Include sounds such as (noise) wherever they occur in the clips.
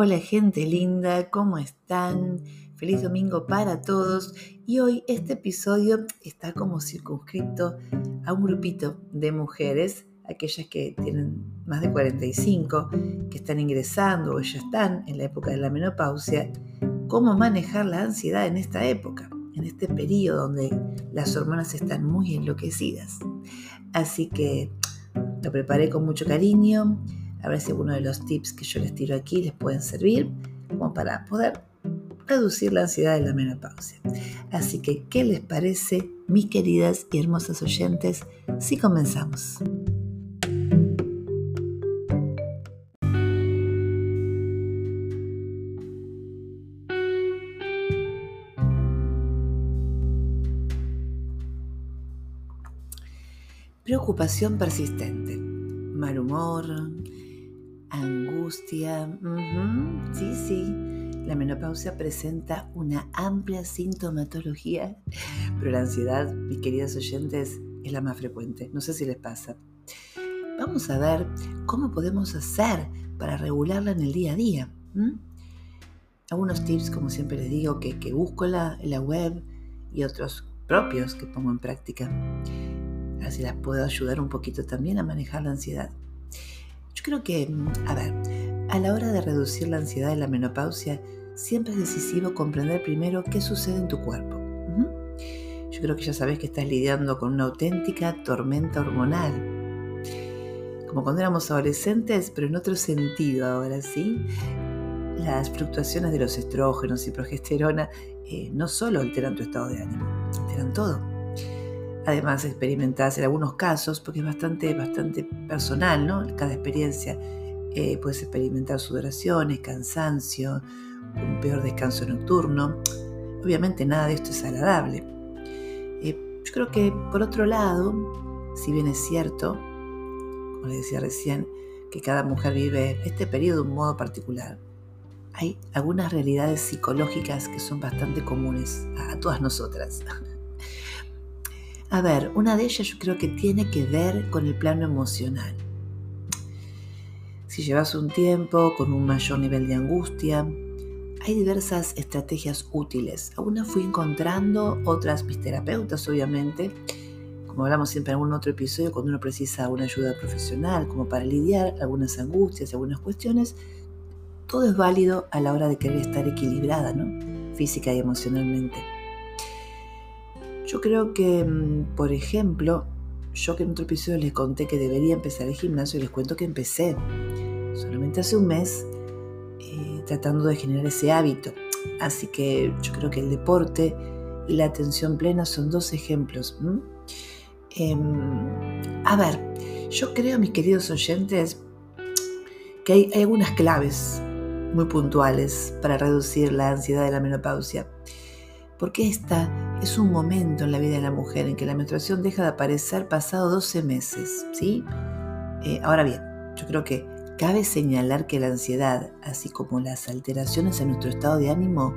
Hola gente linda, ¿cómo están? Feliz domingo para todos. Y hoy este episodio está como circunscrito a un grupito de mujeres, aquellas que tienen más de 45, que están ingresando o ya están en la época de la menopausia, cómo manejar la ansiedad en esta época, en este periodo donde las hormonas están muy enloquecidas. Así que lo preparé con mucho cariño a ver si alguno de los tips que yo les tiro aquí les pueden servir como para poder reducir la ansiedad de la menopausia. Así que, ¿qué les parece, mis queridas y hermosas oyentes, si comenzamos? Preocupación persistente, mal humor, Sí, sí. La menopausia presenta una amplia sintomatología, pero la ansiedad, mis queridas oyentes, es la más frecuente. No sé si les pasa. Vamos a ver cómo podemos hacer para regularla en el día a día. Algunos tips, como siempre les digo, que, busco en la, web y otros propios que pongo en práctica. Así las puedo ayudar un poquito también a manejar la ansiedad. Yo creo que, a ver, a la hora de reducir la ansiedad de la menopausia, siempre es decisivo comprender primero qué sucede en tu cuerpo. Yo creo que ya sabes que estás lidiando con una auténtica tormenta hormonal. Como cuando éramos adolescentes, pero en otro sentido ahora, ¿sí? Las fluctuaciones de los estrógenos y progesterona eh, no solo alteran tu estado de ánimo, alteran todo además experimentás en algunos casos, porque es bastante, bastante personal, ¿no? Cada experiencia. Eh, puedes experimentar sudoraciones, cansancio, un peor descanso nocturno. Obviamente nada de esto es agradable. Eh, yo creo que por otro lado, si bien es cierto, como les decía recién, que cada mujer vive este periodo de un modo particular, hay algunas realidades psicológicas que son bastante comunes a todas nosotras. A ver, una de ellas yo creo que tiene que ver con el plano emocional. Si llevas un tiempo con un mayor nivel de angustia, hay diversas estrategias útiles. Algunas fui encontrando, otras mis terapeutas obviamente. Como hablamos siempre en algún otro episodio, cuando uno precisa una ayuda profesional, como para lidiar algunas angustias, algunas cuestiones, todo es válido a la hora de querer estar equilibrada, ¿no? Física y emocionalmente. Yo creo que, mm, por ejemplo, yo que en otro episodio les conté que debería empezar el gimnasio y les cuento que empecé solamente hace un mes eh, tratando de generar ese hábito. Así que yo creo que el deporte y la atención plena son dos ejemplos. Em, a ver, yo creo, mis queridos oyentes, que hay algunas claves muy puntuales para reducir la ansiedad de la menopausia porque esta es un momento en la vida de la mujer en que la menstruación deja de aparecer pasado 12 meses, ¿sí? Eh, ahora bien, yo creo que cabe señalar que la ansiedad, así como las alteraciones en nuestro estado de ánimo,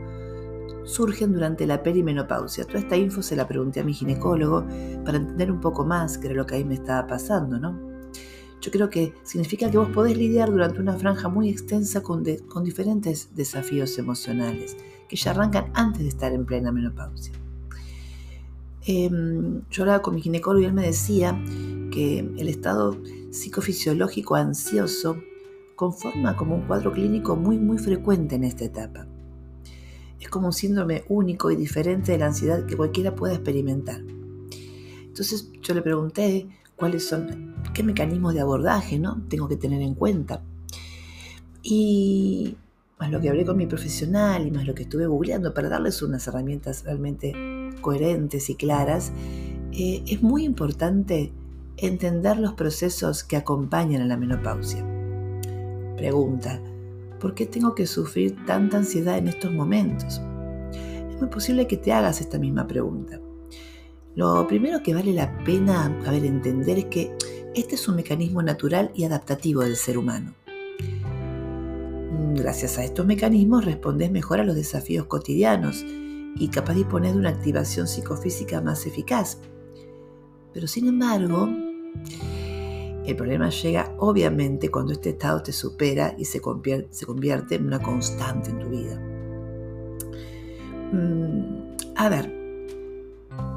surgen durante la perimenopausia. Toda esta info se la pregunté a mi ginecólogo para entender un poco más qué era lo que ahí me estaba pasando, ¿no? Yo creo que significa que vos podés lidiar durante una franja muy extensa con, con diferentes desafíos emocionales que ya arrancan antes de estar en plena menopausia. Em, yo hablaba con mi ginecólogo y él me decía que el estado psicofisiológico ansioso conforma como un cuadro clínico muy muy frecuente en esta etapa. Es como un síndrome único y diferente de la ansiedad que cualquiera pueda experimentar. Entonces yo le pregunté cuáles son, qué mecanismos de abordaje ¿no? tengo que tener en cuenta. Y más lo que hablé con mi profesional y más lo que estuve googleando para darles unas herramientas realmente coherentes y claras, eh, es muy importante entender los procesos que acompañan a la menopausia. Pregunta, ¿por qué tengo que sufrir tanta ansiedad en estos momentos? Es muy posible que te hagas esta misma pregunta. Lo primero que vale la pena a entender es que este es un mecanismo natural y adaptativo del ser humano. Gracias a estos mecanismos respondes mejor a los desafíos cotidianos y capaz dispones de una activación psicofísica más eficaz. Pero sin embargo, El problema llega obviamente cuando este estado te supera y se convierte, se convierte en una constante en tu vida. Mm, a ver,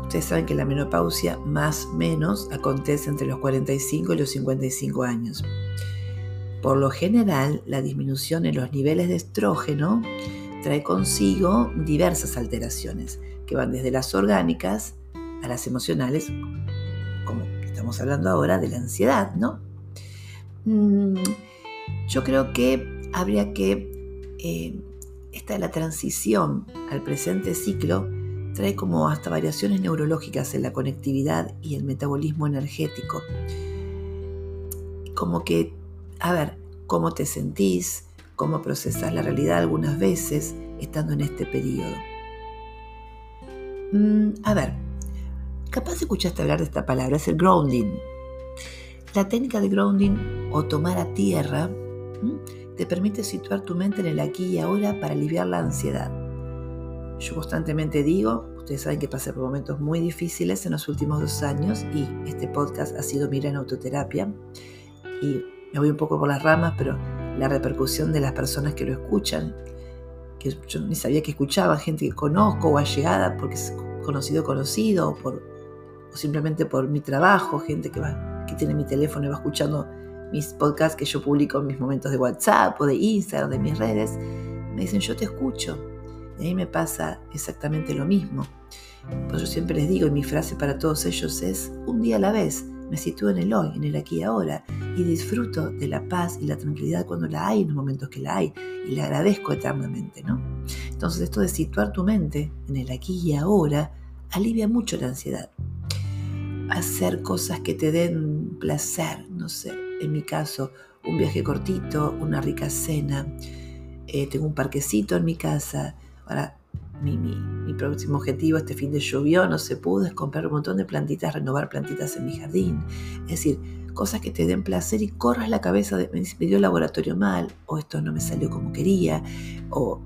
ustedes saben que la menopausia más o menos acontece entre los 45 y los 55 años. Por lo general, la disminución en los niveles de estrógeno trae consigo diversas alteraciones que van desde las orgánicas a las emocionales, como estamos hablando ahora de la ansiedad, ¿no? Mm, yo creo que habría que, eh, esta la transición al presente ciclo trae como hasta variaciones neurológicas en la conectividad y el metabolismo energético. Como que, a ver, cómo te sentís, cómo procesas la realidad algunas veces estando en este periodo. Mm, a ver, capaz escuchaste hablar de esta palabra, es el grounding. La técnica de grounding o tomar a tierra te permite situar tu mente en el aquí y ahora para aliviar la ansiedad. Yo constantemente digo, ustedes saben que pasé por momentos muy difíciles en los últimos dos años y este podcast ha sido Mira en Autoterapia y me voy un poco por las ramas, pero la repercusión de las personas que lo escuchan, que yo ni sabía que escuchaba, gente que conozco o allegada porque es conocido conocido o, por, o simplemente por mi trabajo, gente que, va, que tiene mi teléfono y va escuchando mis podcasts que yo publico en mis momentos de WhatsApp o de Instagram, de mis redes, me dicen yo te escucho. Y a mí me pasa exactamente lo mismo. Pues yo siempre les digo, y mi frase para todos ellos es, un día a la vez, me sitúo en el hoy, en el aquí y ahora, y disfruto de la paz y la tranquilidad cuando la hay, en los momentos que la hay, y la agradezco eternamente, ¿no? Entonces esto de situar tu mente en el aquí y ahora alivia mucho la ansiedad. Hacer cosas que te den placer, no sé, en mi caso, un viaje cortito, una rica cena, eh, tengo un parquecito en mi casa, ahora mi, próximo objetivo este fin de llovió, no se pudo, es comprar un montón de plantitas, renovar plantitas en mi jardín. Es decir, cosas que te den placer y corras la cabeza de, me dio el laboratorio mal, o esto no me salió como quería, o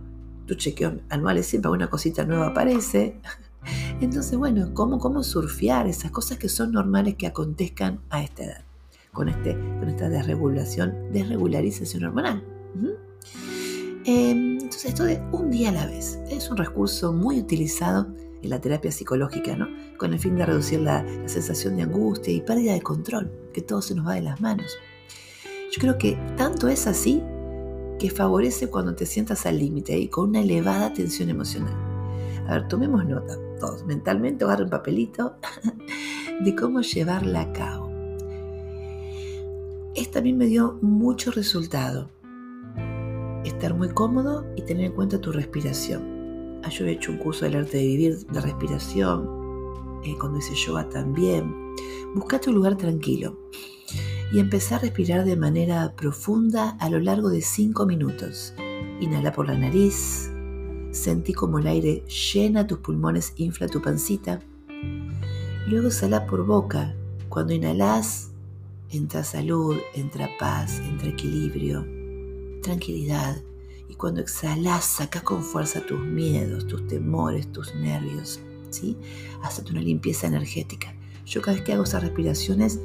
tu chequeo anual siempre una cosita nueva aparece. (laughs) Entonces, bueno, ¿cómo, ¿cómo surfear esas cosas que son normales que acontezcan a esta edad? Con, este, con esta desregulación, desregularización hormonal. Em, entonces, esto de un día a la vez es un recurso muy utilizado en la terapia psicológica, ¿no? Con el fin de reducir la, sensación de angustia y pérdida de control, que todo se nos va de las manos. Yo creo que tanto es así que favorece cuando te sientas al límite y con una elevada tensión emocional. A ver, tomemos nota, todos mentalmente, agarren un papelito (laughs) de cómo llevarla a cabo. Esta a mí me dio mucho resultado estar muy cómodo y tener en cuenta tu respiración. Ah, yo he hecho un curso del arte de vivir de respiración, eh, cuando hice yoga también. Buscate un lugar tranquilo y empezar a respirar de manera profunda a lo largo de 5 minutos. Inhala por la nariz, sentí como el aire llena tus pulmones, infla tu pancita. Luego exhala por boca. Cuando inhalas, entra salud, entra paz, entra equilibrio tranquilidad. Y cuando exhalas, saca con fuerza tus miedos, tus temores, tus nervios. ¿sí? Hazte una limpieza energética. Yo cada vez que hago esas respiraciones,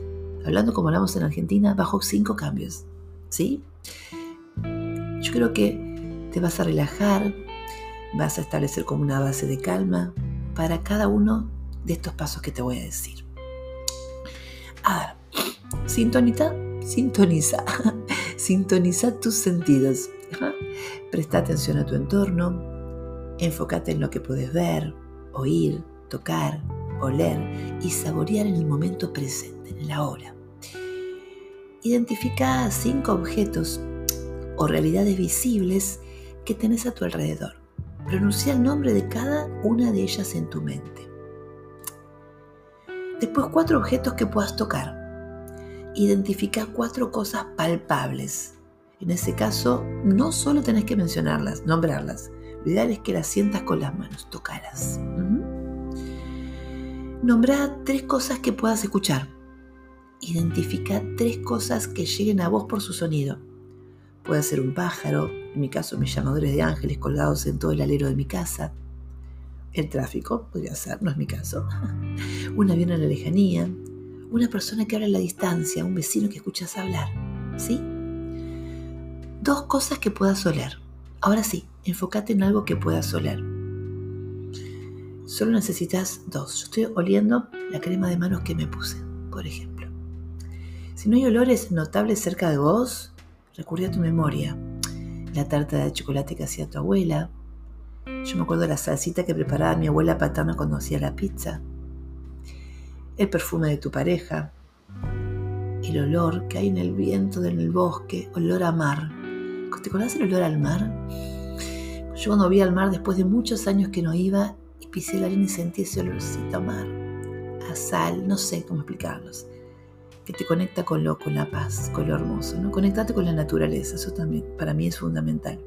hablando como hablamos en Argentina, bajo cinco cambios. ¿sí? Yo creo que te vas a relajar, vas a establecer como una base de calma para cada uno de estos pasos que te voy a decir. A ver, sintonita, sintoniza. (laughs) Sintoniza tus sentidos. Presta atención a tu entorno. Enfócate en lo que puedes ver, oír, tocar, oler y saborear en el momento presente, en el ahora. Identifica cinco objetos o realidades visibles que tenés a tu alrededor. Pronuncia el nombre de cada una de ellas en tu mente. Después cuatro objetos que puedas tocar identifica cuatro cosas palpables. En ese caso, no solo tenés que mencionarlas, nombrarlas. Lo ideal es que las sientas con las manos, tocarlas. Nombra tres cosas que puedas escuchar. Identifica tres cosas que lleguen a vos por su sonido. Puede ser un pájaro, en mi caso mis llamadores de ángeles colgados en todo el alero de mi casa. El tráfico, podría ser, no es mi caso. (laughs) Un avión en la lejanía, una persona que habla a la distancia, un vecino que escuchas hablar, ¿sí? Dos cosas que puedas oler. Ahora sí, enfócate en algo que puedas oler. Solo necesitas dos. Yo estoy oliendo la crema de manos que me puse, por ejemplo. Si no hay olores notables cerca de vos, recurre a tu memoria. La tarta de chocolate que hacía tu abuela. Yo me acuerdo de la salsita que preparaba mi abuela paterna cuando hacía la pizza. El perfume de tu pareja. El olor que hay en el viento, en el bosque, olor a mar. ¿Te acordás el olor al mar? Yo cuando vi al mar después de muchos años que no iba y pisé la arena y sentí ese olorcito a mar, a sal, no sé cómo explicarlos que te conecta con lo, con la paz, con lo hermoso, ¿no? Conectarte con la naturaleza, eso también para mí es fundamental.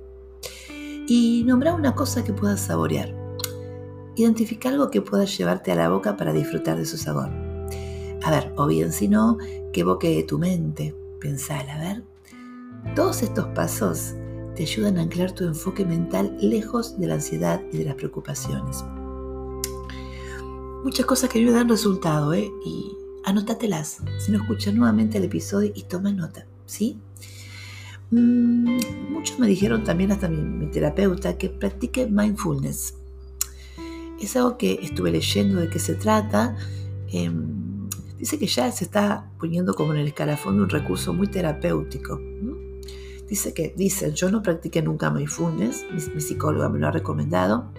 Y nombrar una cosa que puedas saborear. Identificar algo que puedas llevarte a la boca para disfrutar de su sabor. A ver, o bien si no, que evoque tu mente. Pensar, a ver. Todos estos pasos te ayudan a anclar tu enfoque mental lejos de la ansiedad y de las preocupaciones. Muchas cosas que ayudan resultado, ¿eh? Y anótatelas. Si no, escuchas nuevamente el episodio y toma nota, ¿sí? Mm, muchos me dijeron también, hasta mi, terapeuta, que practique mindfulness. Es algo que estuve leyendo de qué se trata. Em, dice que ya se está poniendo como en el escalafón de un recurso muy terapéutico. Dice que, dice, yo no practiqué nunca mindfulness, mi, mi psicóloga me lo ha recomendado.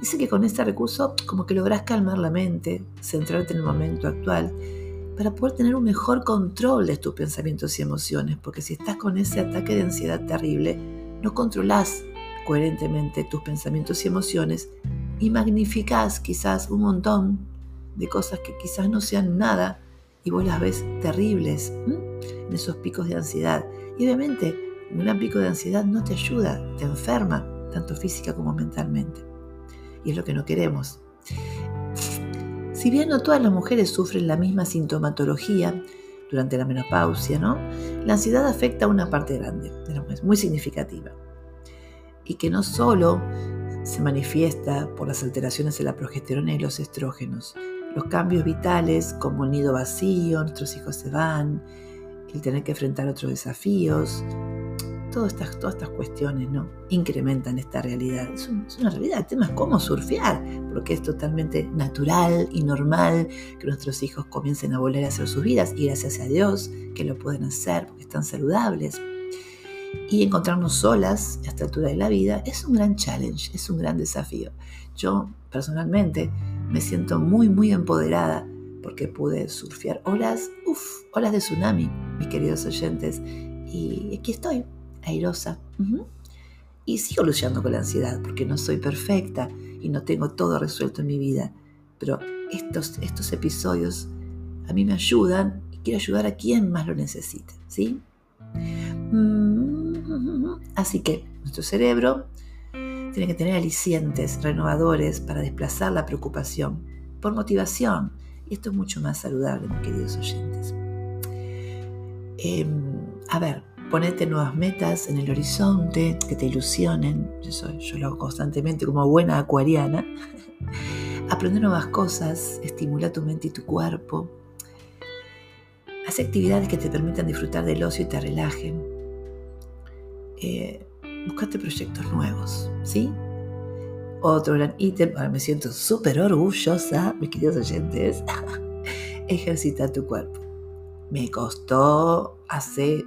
Dice que con este recurso como que logras calmar la mente, centrarte en el momento actual para poder tener un mejor control de tus pensamientos y emociones, porque si estás con ese ataque de ansiedad terrible, no controlas coherentemente tus pensamientos y emociones y magnificas quizás un montón de cosas que quizás no sean nada y vos las ves terribles en esos picos de ansiedad. Y obviamente un pico de ansiedad no te ayuda, te enferma, tanto física como mentalmente. Y es lo que no queremos. Si bien no todas las mujeres sufren la misma sintomatología durante la menopausia, ¿no? La ansiedad afecta a una parte grande de las mujeres, muy significativa. Y que no solo se manifiesta por las alteraciones en la progesterona y los estrógenos, los cambios vitales como el nido vacío, nuestros hijos se van, el tener que enfrentar otros desafíos, todas estas, todas estas cuestiones ¿no? incrementan esta realidad. Es, una realidad, el tema es cómo surfear, porque es totalmente natural y normal que nuestros hijos comiencen a volver a hacer sus vidas y gracias a Dios que lo pueden hacer porque están saludables. Y encontrarnos solas a esta altura de la vida es un gran challenge, es un gran desafío. Yo personalmente me siento muy, muy empoderada porque pude surfear olas, uff, olas de tsunami, mis queridos oyentes. Y aquí estoy, airosa. Y sigo luchando con la ansiedad porque no soy perfecta y no tengo todo resuelto en mi vida. Pero estos, estos episodios a mí me ayudan y quiero ayudar a quien más lo necesite. ¿sí? Así que nuestro cerebro tiene que tener alicientes renovadores para desplazar la preocupación por motivación. Y esto es mucho más saludable, mis queridos oyentes. Em, a ver, Ponete nuevas metas en el horizonte que te ilusionen. Yo, yo lo hago constantemente como buena acuariana. (laughs) Aprende nuevas cosas, estimula tu mente y tu cuerpo. Haz actividades que te permitan disfrutar del ocio y te relajen. Eh, buscate proyectos nuevos, ¿sí? Otro gran ítem, ahora me siento súper orgullosa, mis queridos oyentes, (laughs) ejercita tu cuerpo. Me costó hace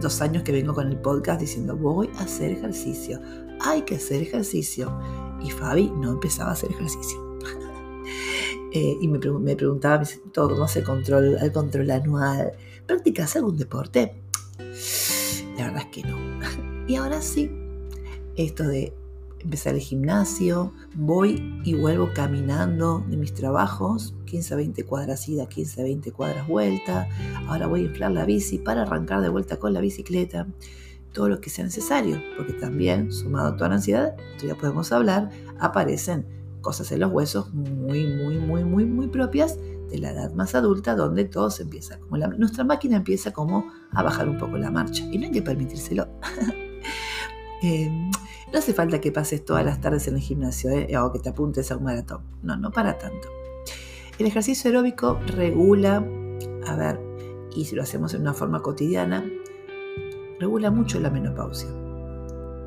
dos años que vengo con el podcast diciendo voy a hacer ejercicio, hay que hacer ejercicio. Y Fabi no empezaba a hacer ejercicio. (laughs) Eh, y me, preguntaba todo, ¿cómo hace control, el control anual? ¿Practicas algún deporte? La verdad es que no. (laughs) y ahora sí, esto de empezar el gimnasio, voy y vuelvo caminando de mis trabajos, 15 a 20 cuadras ida, 15 a 20 cuadras vuelta, ahora voy a inflar la bici para arrancar de vuelta con la bicicleta, todo lo que sea necesario, porque también, sumado a toda la ansiedad, ya podemos hablar, aparecen cosas en los huesos muy, muy, muy, muy, muy propias de la edad más adulta, donde todo se empieza, como nuestra máquina empieza como a bajar un poco la marcha, y no hay que permitírselo. (laughs) eh, no hace falta que pases todas las tardes en el gimnasio ¿eh? o que te apuntes a un maratón. No, no para tanto. El ejercicio aeróbico regula a ver, y si lo hacemos en una forma cotidiana, regula mucho la menopausia.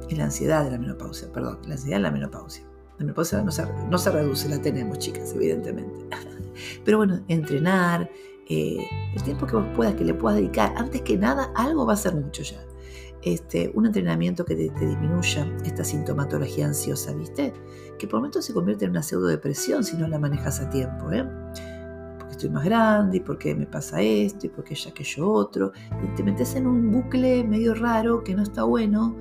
Y la ansiedad de la menopausia, perdón, la ansiedad de la menopausia. La menopausia no se, no se reduce, la tenemos, chicas, evidentemente. (laughs) Pero bueno, entrenar, eh, el tiempo que vos puedas, que le puedas dedicar, antes que nada, algo va a ser mucho ya. Este, un entrenamiento que te, disminuya esta sintomatología ansiosa, ¿viste? Que por momentos se convierte en una pseudodepresión si no la manejas a tiempo, ¿eh? Porque estoy más grande, y porque me pasa esto, y porque ya que yo otro. Y te metes en un bucle medio raro que no está bueno.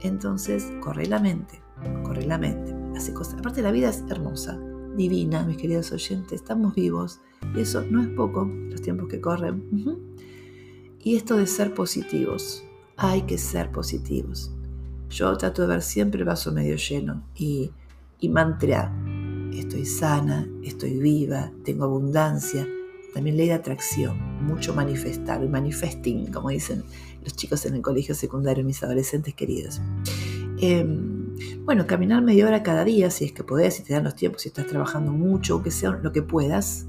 Entonces, corre la mente, corre la mente. Hace cosas. Aparte, la vida es hermosa, divina, mis queridos oyentes. Estamos vivos. Y eso no es poco, los tiempos que corren. Y esto de ser positivos hay que ser positivos. Yo trato de ver siempre el vaso medio lleno y, y mantra, estoy sana, estoy viva, tengo abundancia. También ley de atracción, mucho manifestar, manifesting, como dicen los chicos en el colegio secundario, mis adolescentes queridos. Em, bueno, caminar media hora cada día, si es que podés, si te dan los tiempos, si estás trabajando mucho, aunque sea lo que puedas.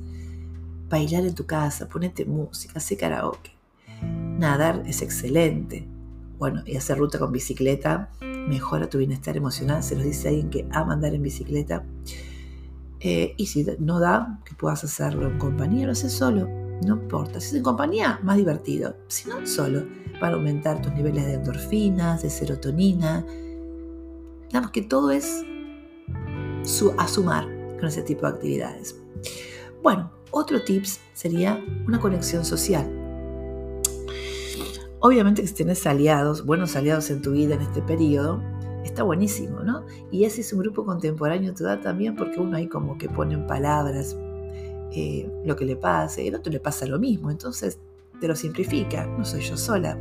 Bailar en tu casa, ponete música, hacer karaoke. Nadar es excelente. Bueno, y hacer ruta con bicicleta mejora tu bienestar emocional, se los dice alguien que ama andar en bicicleta. Eh, y si no da, que puedas hacerlo en compañía, lo haces solo, no importa. Si es en compañía, más divertido. Si no, solo, para aumentar tus niveles de endorfinas, de serotonina. Digamos que todo es a sumar con ese tipo de actividades. Bueno, otro tips sería una conexión social. Obviamente que si tienes aliados, buenos aliados en tu vida en este periodo, está buenísimo, ¿no? Y ese es un grupo contemporáneo te da también porque uno ahí como que pone en palabras eh, lo que le pasa, y el otro le pasa lo mismo, entonces te lo simplifica, no soy yo sola.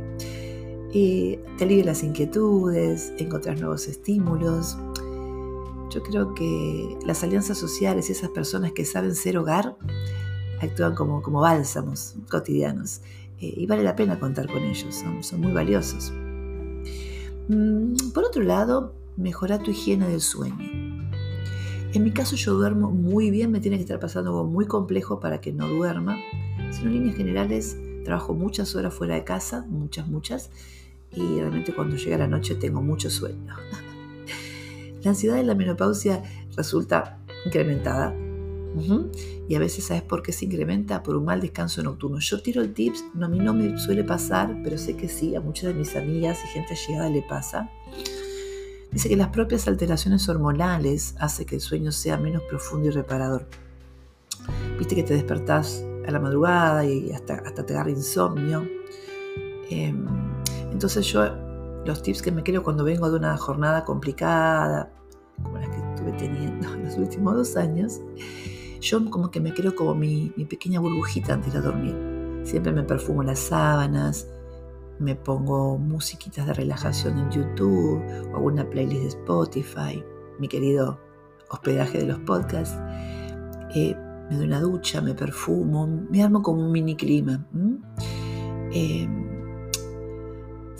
te alivia las inquietudes, encontrar nuevos estímulos. Yo creo que las alianzas sociales y esas personas que saben ser hogar actúan como, como bálsamos cotidianos eh, y vale la pena contar con ellos, son, son muy valiosos. Mm, por otro lado, mejora tu higiene del sueño. En mi caso yo duermo muy bien, me tiene que estar pasando algo muy complejo para que no duerma. Sino en líneas generales trabajo muchas horas fuera de casa, muchas, muchas, y realmente cuando llega la noche tengo mucho sueño. (laughs) la ansiedad de la menopausia resulta incrementada y a veces, ¿sabes por qué se incrementa? Por un mal descanso nocturno. Yo tiro el tips, no, a mí no me suele pasar, pero sé que sí, a muchas de mis amigas y gente llegada le pasa. Dice que las propias alteraciones hormonales hacen que el sueño sea menos profundo y reparador. Viste que te despertás a la madrugada y hasta, hasta te agarra insomnio. Em, entonces yo los tips que me creo cuando vengo de una jornada complicada, como las que estuve teniendo (laughs) en los últimos dos años, yo como que me creo como mi, pequeña burbujita antes de dormir. Siempre me perfumo las sábanas, me pongo musiquitas de relajación en YouTube o alguna playlist de Spotify, mi querido hospedaje de los podcasts. Eh, me doy una ducha, me perfumo, me armo como un mini clima. Eh,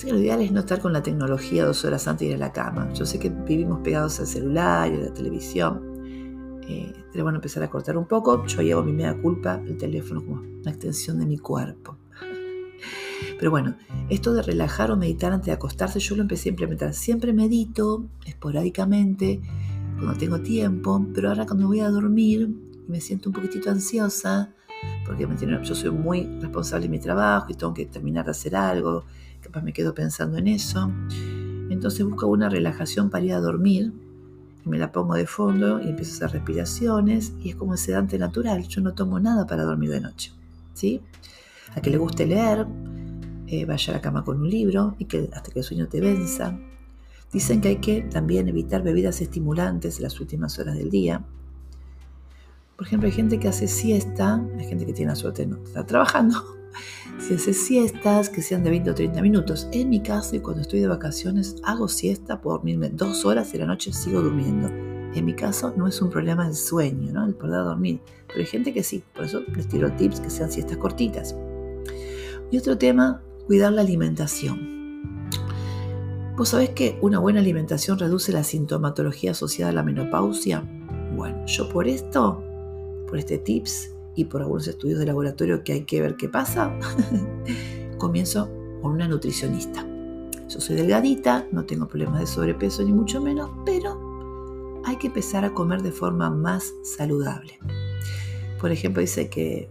lo ideal es no estar con la tecnología dos horas antes de ir a la cama. Yo sé que vivimos pegados al celular y a la televisión, eh, bueno, empezar a cortar un poco. Yo llevo mi media culpa, el teléfono como una extensión de mi cuerpo. (laughs) Pero bueno, esto de relajar o meditar antes de acostarse, yo lo empecé a implementar. Siempre medito, esporádicamente, cuando tengo tiempo, pero ahora cuando voy a dormir y me siento un poquitito ansiosa, porque yo soy muy responsable en mi trabajo y tengo que terminar de hacer algo, capaz me quedo pensando en eso. Entonces busco una relajación para ir a dormir me la pongo de fondo y empiezo a hacer respiraciones y es como un sedante natural. Yo no tomo nada para dormir de noche. ¿sí? A que le guste leer, eh, vaya a la cama con un libro y que hasta que el sueño te venza. Dicen que hay que también evitar bebidas estimulantes en las últimas horas del día. Por ejemplo, hay gente que hace siesta, hay gente que tiene la suerte no estar trabajando, si haces siestas que sean de 20 o 30 minutos. En mi caso, cuando estoy de vacaciones, hago siesta, puedo dormirme dos horas y la noche sigo durmiendo. En mi caso no es un problema el sueño, ¿no? el poder dormir, pero hay gente que sí, por eso les tiro tips que sean siestas cortitas. Y otro tema, cuidar la alimentación. ¿Vos sabés que una buena alimentación reduce la sintomatología asociada a la menopausia? Bueno, yo por esto, por este tips, y por algunos estudios de laboratorio que hay que ver qué pasa, (laughs) comienzo con una nutricionista. Yo soy delgadita, no tengo problemas de sobrepeso ni mucho menos, pero hay que empezar a comer de forma más saludable. Por ejemplo, dice que,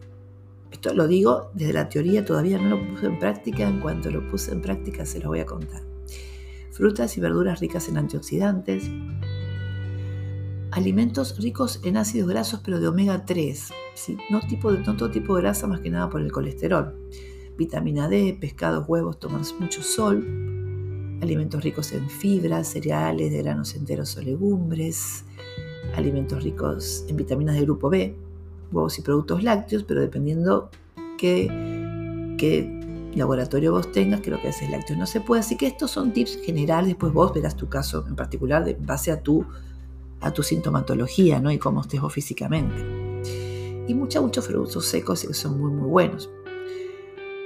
esto lo digo desde la teoría, todavía no lo puse en práctica, en cuanto lo puse en práctica se lo voy a contar. Frutas y verduras ricas en antioxidantes, alimentos ricos en ácidos grasos pero de omega 3, ¿sí? no, tipo de, no todo tipo de grasa más que nada por el colesterol. Vitamina D, pescados, huevos, tomar mucho sol, alimentos ricos en fibras, cereales de granos enteros o legumbres, alimentos ricos en vitaminas del grupo B, huevos y productos lácteos, pero dependiendo qué, qué laboratorio vos tengas, creo que ese lácteos no se puede. Así que estos son tips generales, después vos verás tu caso en particular de base a tu, a tu sintomatología ¿no? y cómo estés vos físicamente. Y muchos, muchos frutos secos que son muy, muy buenos.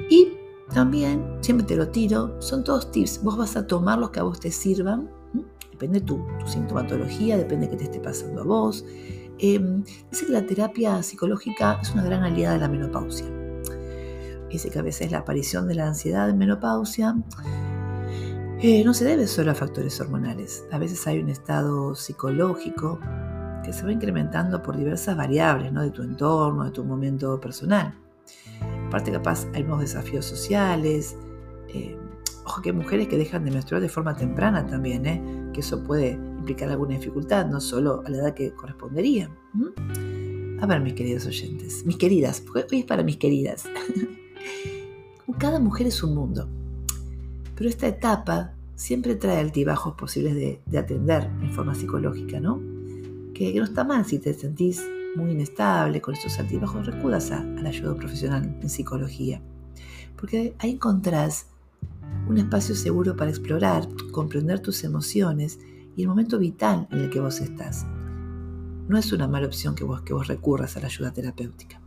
Y también, siempre te lo tiro, son todos tips. Vos vas a tomar los que a vos te sirvan. Depende tu, tu sintomatología, depende de qué te esté pasando a vos. Em, dice que la terapia psicológica es una gran aliada de la menopausia. Dice que a veces la aparición de la ansiedad en menopausia eh, no se debe solo a factores hormonales. A veces hay un estado psicológico que se va incrementando por diversas variables ¿no? de tu entorno, de tu momento personal. Aparte capaz hay nuevos desafíos sociales. Eh, ojo que hay mujeres que dejan de menstruar de forma temprana también, ¿eh? que eso puede implicar alguna dificultad, no solo a la edad que correspondería. A ver, mis queridos oyentes, mis queridas, hoy es para mis queridas. (laughs) Cada mujer es un mundo, pero esta etapa siempre trae altibajos posibles de, atender en forma psicológica, ¿no? Que, no está mal si te sentís muy inestable con estos altibajos, recudas a, la ayuda profesional en psicología, porque ahí encontrás un espacio seguro para explorar, comprender tus emociones y el momento vital en el que vos estás. No es una mala opción que vos, que vos recurras a la ayuda terapéutica.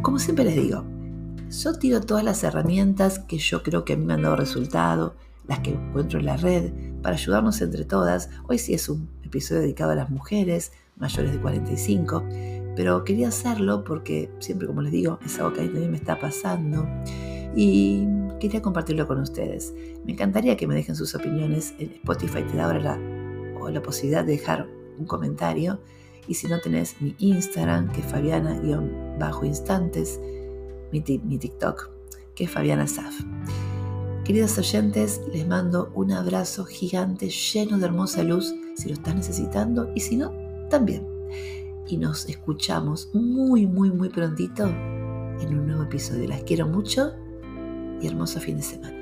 Como siempre les digo, yo tiro todas las herramientas que yo creo que a mí me han dado resultado, las que encuentro en la red, para ayudarnos entre todas. Hoy sí es un episodio dedicado a las mujeres mayores de 45, pero quería hacerlo porque siempre, como les digo, es algo que a mí me está pasando y quería compartirlo con ustedes. Me encantaría que me dejen sus opiniones. En Spotify te da ahora la, la posibilidad de dejar un comentario. Y si no tenés mi Instagram, que es Fabiana-Instantes, mi, mi TikTok, que es Fabiana Saf. Queridos oyentes, les mando un abrazo gigante lleno de hermosa luz si lo estás necesitando y si no, también. Y nos escuchamos muy, muy, muy prontito en un nuevo episodio. Las quiero mucho y hermoso fin de semana.